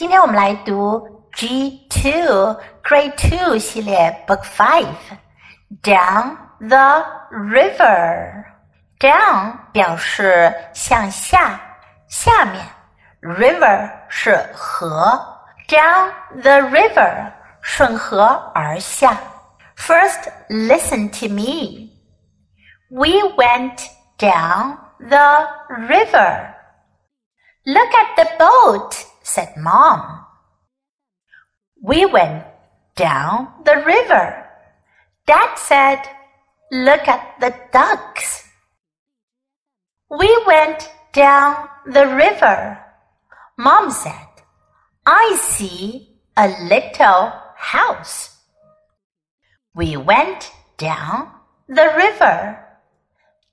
今天我们来读 G Two Grade Two 系列 Book Five Down the River。Down 表示向下、下面，River 是河。Down the river 顺河而下。First, listen to me. We went down the river. Look at the boat, said Mom. We went down the river. Dad said, Look at the ducks. We went down the river. Mom said, I see a little house. We went down the river.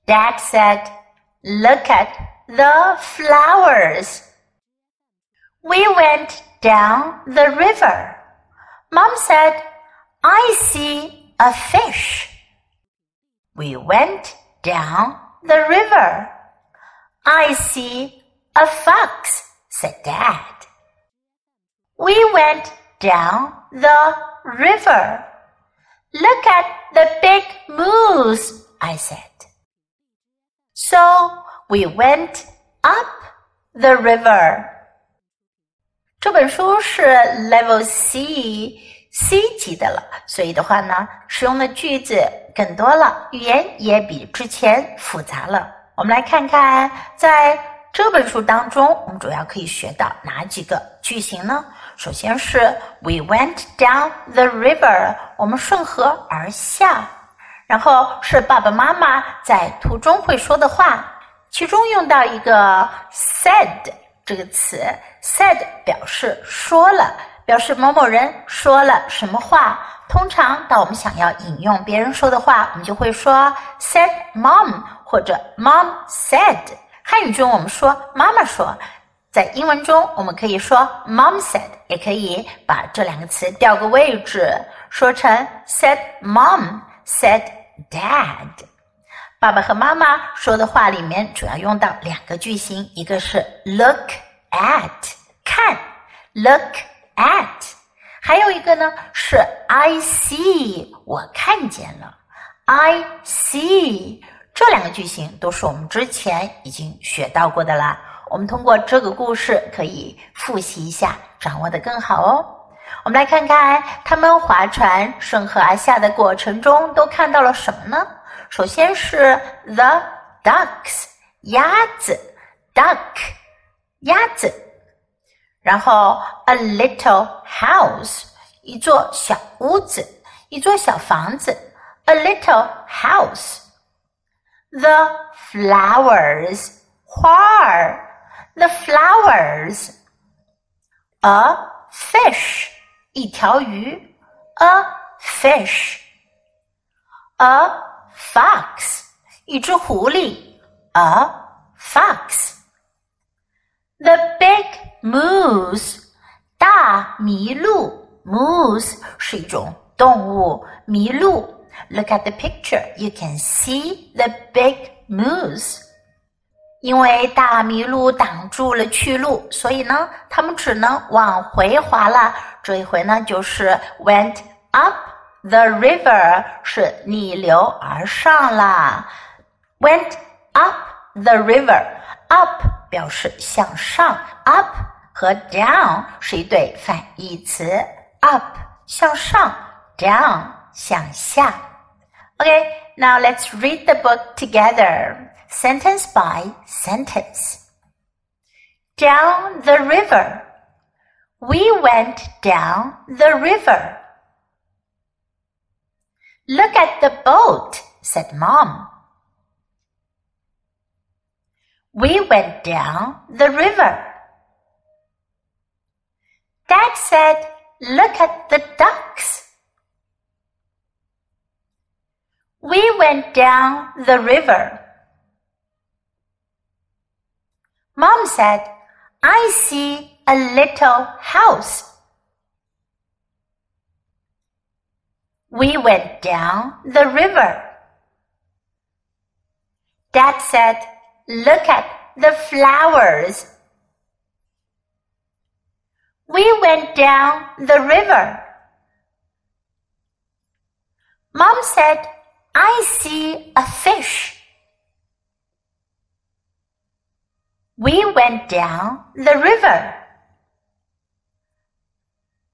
Dad said, Look at the flowers. We went down the river. Mom said, I see a fish. We went down the river. I see a fox, said Dad. We went down the river. Look at the big moose, I said. So we went up the river. 这本书是 Level C C 级的了，所以的话呢，使用的句子更多了，语言也比之前复杂了。我们来看看，在这本书当中，我们主要可以学到哪几个句型呢？首先是 We went down the river，我们顺河而下。然后是爸爸妈妈在途中会说的话，其中用到一个 said 这个词，said 表示说了，表示某某人说了什么话。通常当我们想要引用别人说的话，我们就会说 said mom 或者 mom said。汉语中我们说妈妈说，在英文中我们可以说 mom said，也可以把这两个词调个位置，说成 said mom said。Dad，爸爸和妈妈说的话里面主要用到两个句型，一个是 look at 看，look at，还有一个呢是 I see 我看见了，I see 这两个句型都是我们之前已经学到过的啦。我们通过这个故事可以复习一下，掌握的更好哦。我们来看看他们划船顺河而下的过程中都看到了什么呢？首先是 the ducks 鸭子，duck 鸭子，然后 a little house 一座小屋子，一座小房子，a little house，the flowers 花儿，the flowers，a fish。一条鱼，a fish；a fox，一只狐狸，a fox；the big moose，大麋鹿，moose 是一种动物，麋鹿。Look at the picture, you can see the big moose. 因为大麋鹿挡住了去路，所以呢，他们只能往回滑了。这一回呢，就是 went up the river，是逆流而上啦。went up the river，up 表示向上，up 和 down 是一对反义词，up 向上，down 向下。Okay，now let's read the book together sentence by sentence. Down the river. We went down the river. Look at the boat, said Mom. We went down the river. Dad said, Look at the ducks. We went down the river. Mom said, I see a little house. We went down the river. Dad said, Look at the flowers. We went down the river. Mom said, I see a fish. We went down the river.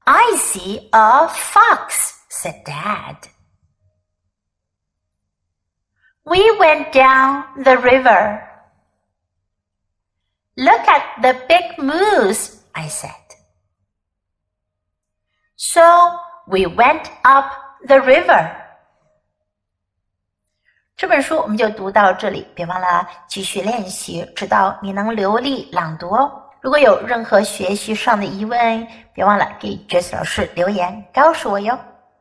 I see a fox, said Dad. We went down the river. Look at the big moose, I said. So we went up the river. 这本书我们就读到这里，别忘了继续练习，直到你能流利朗读哦。如果有任何学习上的疑问，别忘了给 Jessie 老师留言告诉我哟。